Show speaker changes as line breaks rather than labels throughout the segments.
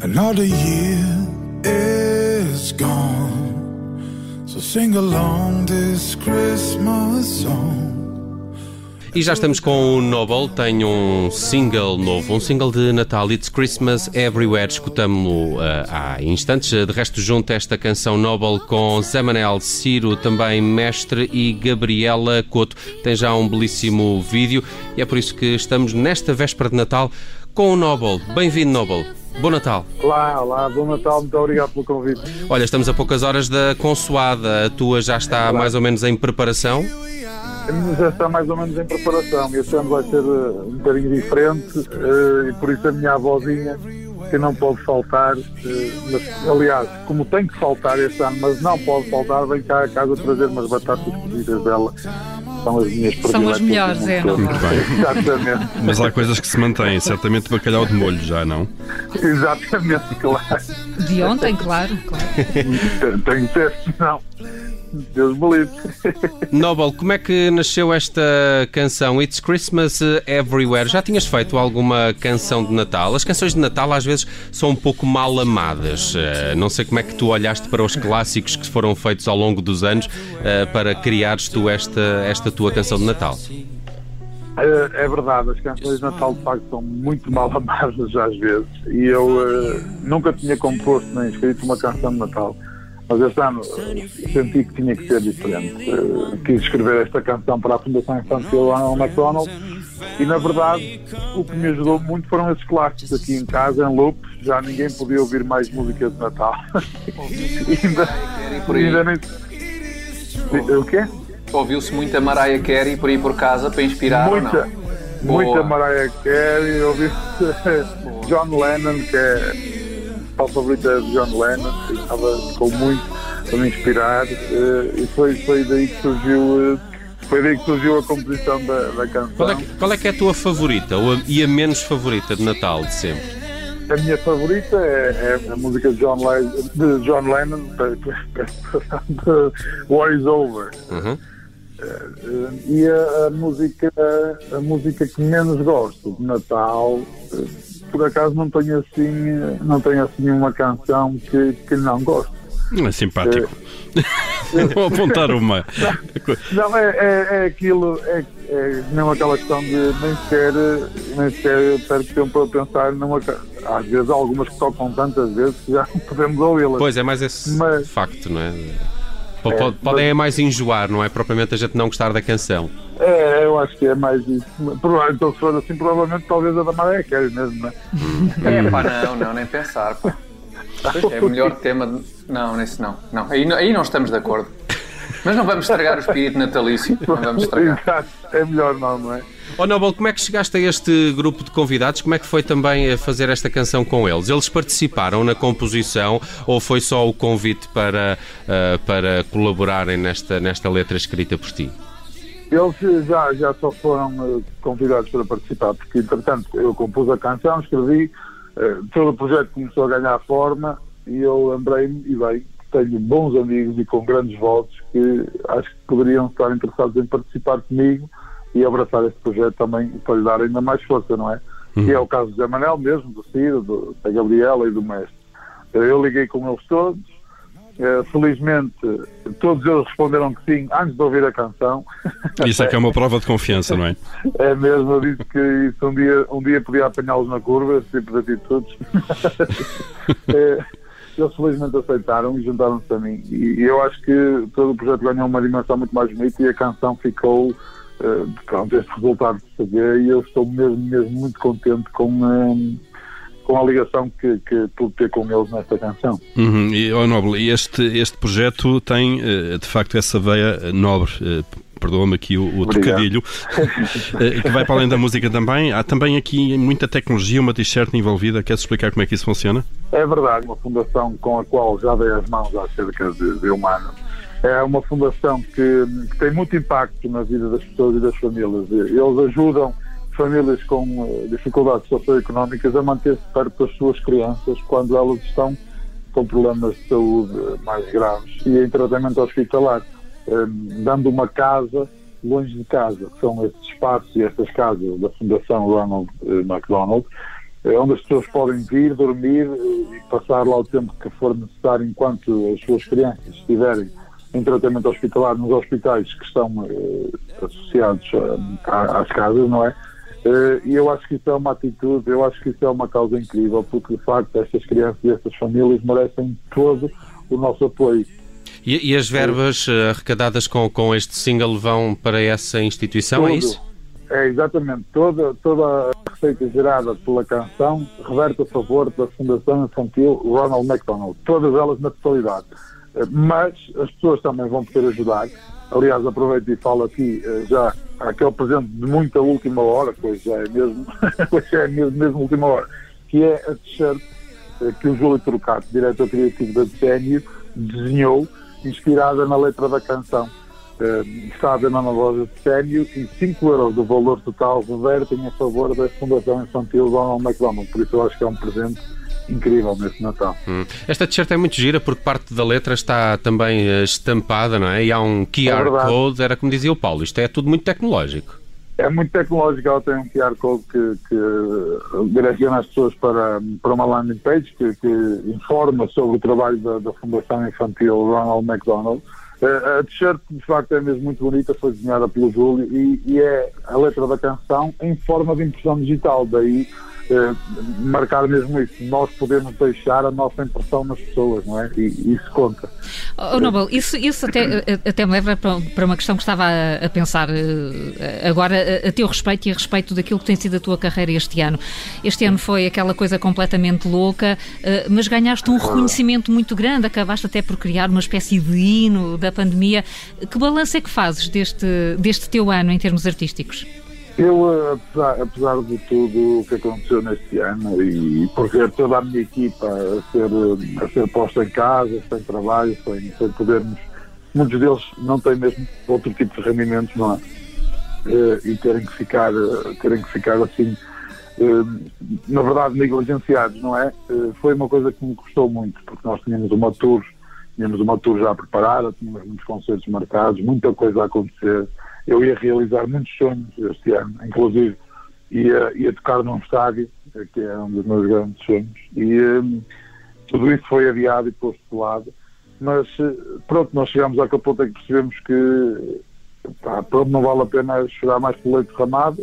Another year is gone. So sing along this Christmas song. E já estamos com o Noble, tem um single novo, um single de Natal, It's Christmas Everywhere, escutamos-lo uh, há instantes. De resto, junto esta canção Noble com Zé Manel, Ciro, também Mestre e Gabriela Couto. Tem já um belíssimo vídeo e é por isso que estamos nesta véspera de Natal com o Noble. Bem-vindo, Noble. Bom Natal.
Olá, olá, bom Natal, muito obrigado pelo convite.
Olha, estamos a poucas horas da consoada, a tua já está mais ou menos em preparação?
Já está mais ou menos em preparação. Este ano vai ser eh, um bocadinho diferente eh, e por isso a minha avózinha que não pode faltar, eh, mas, aliás, como tem que faltar este ano, mas não pode faltar, vem cá a casa trazer umas batatas cozidas dela são as minhas
São as melhores, é, não
Muito bem. Exatamente.
Mas há coisas que se mantêm, certamente bacalhau de molho já, não?
Exatamente, claro.
De ontem, claro, claro.
Tem que ser, não. Deus me livre.
Noble, como é que nasceu esta canção It's Christmas Everywhere? Já tinhas feito alguma canção de Natal? As canções de Natal às vezes são um pouco mal amadas. Eh, não sei como é que tu olhaste para os clássicos que foram feitos ao longo dos anos eh, para criares tu esta, esta tua canção de Natal.
É, é verdade, as canções de Natal de facto são muito mal amadas às vezes e eu uh, nunca tinha composto nem escrito uma canção de Natal. Mas este ano senti que tinha que ser diferente. Uh, quis escrever esta canção para a Fundação Infantil Ronald McDonald e, na verdade, o que me ajudou muito foram esses clássicos aqui em casa, em loop. Já ninguém podia ouvir mais músicas de Natal. ainda, ainda nem... O quê?
Ouviu-se muita Mariah Carey por aí por casa para inspirar
muita, Muita Mariah Carey, ouviu-se John Lennon, que é a favorita de John Lennon, que estava com muito para me inspirar eh, e foi, foi daí que surgiu eh, foi daí que surgiu a composição da, da canção.
Qual é, que, qual é que é a tua favorita e a menos favorita de Natal de sempre?
A minha favorita é, é a música de John, Le de John Lennon, War is Over. Uhum. Uh, e a, a, música a música que menos gosto de Natal uh, por acaso não tenho assim, não tenho assim uma canção que, que não gosto.
É simpático. É, Vou apontar uma.
Não, é, é, é aquilo, é, é não aquela questão de nem sequer, nem sequer perco tempo a pensar numa. Às vezes há algumas que tocam tantas vezes que já não podemos ouvi-las.
Pois é, mais esse Mas, facto, não é? É podem é mais enjoar, não é propriamente a gente não gostar da canção.
É, eu acho que é mais isso. Então, se for assim, provavelmente talvez a da Mariah Carey mesmo, não
é? É, pá, não, não, nem pensar, pá. É o melhor tema. De... Não, nesse não. não. Aí, aí não estamos de acordo. Mas não vamos estragar o espírito natalício. Não vamos estragar.
Exato, é melhor não, não é?
Ó oh, Nobel, como é que chegaste a este grupo de convidados? Como é que foi também a fazer esta canção com eles? Eles participaram na composição ou foi só o convite para, uh, para colaborarem nesta, nesta letra escrita por ti?
Eles já, já só foram uh, convidados para participar, porque entretanto eu compus a canção, escrevi, uh, todo o projeto começou a ganhar forma e eu lembrei-me, e bem, tenho bons amigos e com grandes votos que acho que poderiam estar interessados em participar comigo e abraçar este projeto também para lhe dar ainda mais força, não é? Uhum. Que é o caso do Zé Manel mesmo, do Ciro, do, da Gabriela e do Mestre. Eu liguei com eles todos, Uh, felizmente, todos eles responderam que sim antes de ouvir a canção.
Isso é que é uma prova de confiança, não é?
É mesmo, eu disse que isso um dia, um dia podia apanhá-los na curva, esse tipo de atitudes. eles felizmente aceitaram e juntaram-se a mim. E, eu acho que todo o projeto ganhou uma dimensão muito mais bonita e a canção ficou. Uh, pronto, este resultado de saber e eu estou mesmo, mesmo muito contente com, uh, com a ligação que, que pude ter com eles nesta canção.
Uhum. E, oh, Nobre, este, este projeto tem eh, de facto essa veia nobre eh, perdoa-me aqui o, o trocadilho, eh, que vai para além da música também. Há também aqui muita tecnologia, uma t-shirt envolvida. Queres explicar como é que isso funciona?
É verdade, uma fundação com a qual já dei as mãos há cerca de, de um ano. É uma fundação que, que, tem muito impacto na vida das pessoas e das famílias. Eles ajudam famílias com eh, dificuldades socioeconómicas a manter-se perto das suas crianças quando elas estão com problemas de saúde mais graves e em tratamento hospitalar, eh, dando uma casa longe de casa, que são estes espaços e estas casas da Fundação Ronald eh, McDonald, é onde as pessoas podem vir, dormir e passar lá o tempo que for necessário enquanto as suas crianças estiverem em tratamento hospitalar nos hospitais que estão uh, associados às casas, não é? E eu acho que isso é uma atitude, eu acho que isso é uma causa incrível, porque de facto estas crianças e estas famílias merecem todo o nosso apoio.
E, e as verbas uh, arrecadadas com, com este single vão para essa instituição, é Tudo. é isso?
É, exatamente. Toda, toda a receita gerada pela canção reverte a favor da Fundação Infantil Ronald McDonald. Todas elas na totalidade. Eh, mas as pessoas também vão poder ajudar. Aliás, aproveito e falo aqui eh, já aquele presente de muita última hora, pois já é mesmo, pois já é mesmo, mesmo última hora, que é a t-shirt eh, que o Júlio Turcato, diretor criativo da Decênio, desenhou, inspirada na letra da canção. Uh, está a na loja de Sénio e 5 euros do valor total revertem a favor da Fundação Infantil Ronald McDonald. Por isso eu acho que é um presente incrível neste Natal. Hum.
Esta t-shirt é muito gira porque parte da letra está também eh, estampada, não é? E há um QR é Code, era como dizia o Paulo, isto é tudo muito tecnológico.
É muito tecnológico, ela tem um QR Code que, que direciona as pessoas para, para uma landing page que, que informa sobre o trabalho da, da Fundação Infantil Ronald McDonald. Eh, a t-shirt, de facto, é mesmo muito bonita, foi desenhada pelo Júlio e, e é a letra da canção em forma de impressão digital, daí eh, marcar mesmo isso. Nós podemos deixar a nossa impressão nas pessoas, não é? E isso conta.
Oh, Nobel, isso, isso até, eh, até me leva para, uma questão que estava a, a pensar eh, agora a, a teu respeito e a respeito daquilo que tem sido a tua carreira este ano. Este ano foi aquela coisa completamente louca, mas ganhaste um reconhecimento muito grande, acabaste até por criar uma espécie de hino da pandemia. Que balanço é que fazes deste, deste teu ano em termos artísticos?
Eu, apesar, apesar, de tudo o que aconteceu neste ano e por ver toda a minha equipa a ser, a ser posta em casa, sem trabalho, sem, sem podermos, muitos deles não têm mesmo outro tipo de rendimentos, não é? Eh, e terem que ficar, terem que ficar assim, eh, na verdade, negligenciados, não é? Eh, foi uma coisa que me custou muito, porque nós tínhamos uma tour, tínhamos uma tour já preparada, tínhamos muitos concertos marcados, muita coisa a acontecer eu ia realizar muitos sonhos este ano, inclusive ia, ia tocar num estádio, que é um dos meus grandes sonhos, e um, tudo isso foi adiado e posto de lado, mas eh, pronto, nós chegámos àquele ponto em que percebemos que pá, pronto, não vale a pena chorar mais pelo leite derramado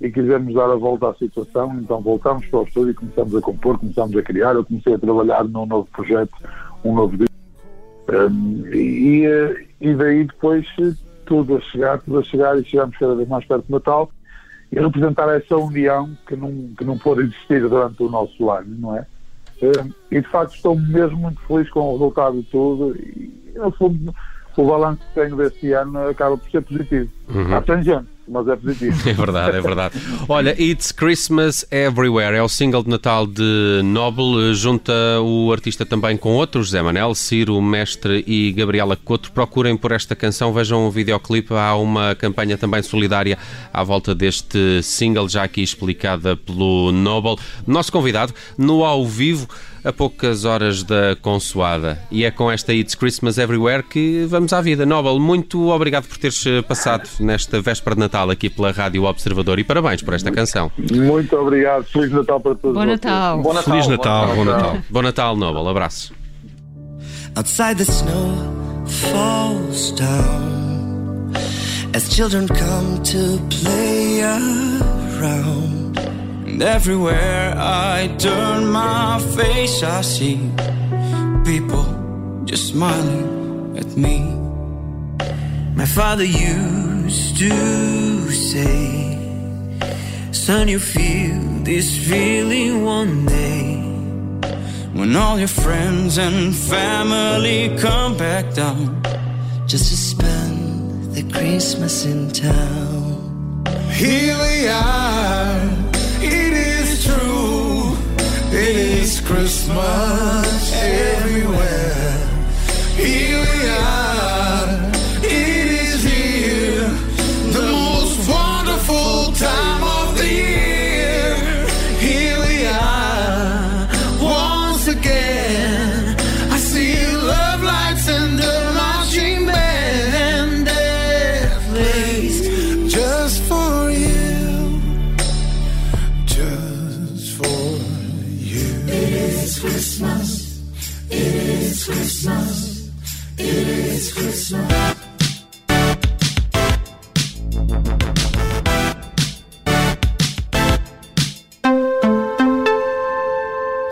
e quisemos dar a volta à situação, então voltámos para o estúdio e começamos a compor, começamos a criar, eu comecei a trabalhar num novo projeto, um novo disco, um, e, eh, e daí depois tudo a chegar, tudo a chegar e chegamos cada vez mais perto do Natal e representar essa união que não, que não pôde existir durante o nosso ano, não é? Eh, e de facto estou mesmo muito feliz com o resultado de tudo e no fundo o balanço que tenho deste ano acaba por ser positivo. Uhum. Há tangente, mas é positivo.
É verdade, é verdade. Olha, It's Christmas Everywhere é o single de Natal de Noble. Junta o artista também com outros, Zé Manel, Ciro, Mestre e Gabriela Couto. Procurem por esta canção, vejam o videoclipe. Há uma campanha também solidária à volta deste single, já aqui explicada pelo Noble. Nosso convidado, no ao vivo, a poucas horas da consoada. E é com esta It's Christmas Everywhere que vamos à vida. Noble, muito obrigado por teres eh, passado nesta véspera de Natal aqui pela Rádio Observador e parabéns por esta canção.
Muito obrigado. Feliz Natal para todos.
Bom Natal.
Bom Natal. Feliz Natal. Bom Natal. Bom Natal,
bom Natal Noble. Abraço. Outside the snow falls down As children come to play around And everywhere I turn my face, I see people just smiling at me. My father used to say, Son, you feel this feeling one day. When all your friends and family come back down just to spend the Christmas in town. Here we are It is
Christmas